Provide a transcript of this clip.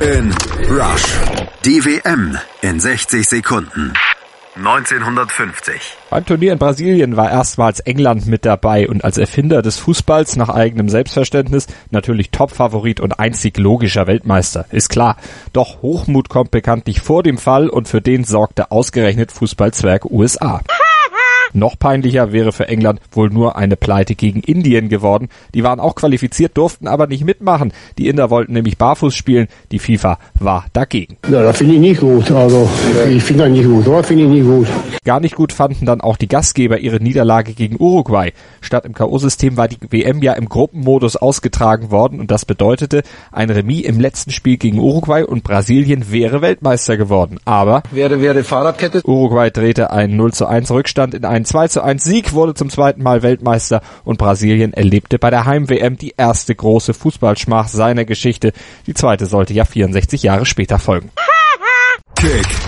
in Rush. Die WM in 60 Sekunden. 1950. Beim Turnier in Brasilien war erstmals England mit dabei und als Erfinder des Fußballs nach eigenem Selbstverständnis natürlich Topfavorit und einzig logischer Weltmeister, ist klar. Doch Hochmut kommt bekanntlich vor dem Fall und für den sorgte ausgerechnet Fußballzwerg USA. Noch peinlicher wäre für England wohl nur eine Pleite gegen Indien geworden. Die waren auch qualifiziert, durften aber nicht mitmachen. Die Inder wollten nämlich barfuß spielen. Die FIFA war dagegen. Ja, das finde ich nicht gut. Also, ich finde das nicht gut. Dort finde ich nicht gut. Gar nicht gut fanden dann auch die Gastgeber ihre Niederlage gegen Uruguay. Statt im K.O.-System war die WM ja im Gruppenmodus ausgetragen worden und das bedeutete, ein Remis im letzten Spiel gegen Uruguay und Brasilien wäre Weltmeister geworden. Aber wäre, wäre Fahrradkette. Uruguay drehte einen 0 zu 1 Rückstand in einen 2 zu 1 Sieg, wurde zum zweiten Mal Weltmeister und Brasilien erlebte bei der Heim-WM die erste große Fußballschmach seiner Geschichte. Die zweite sollte ja 64 Jahre später folgen. Kick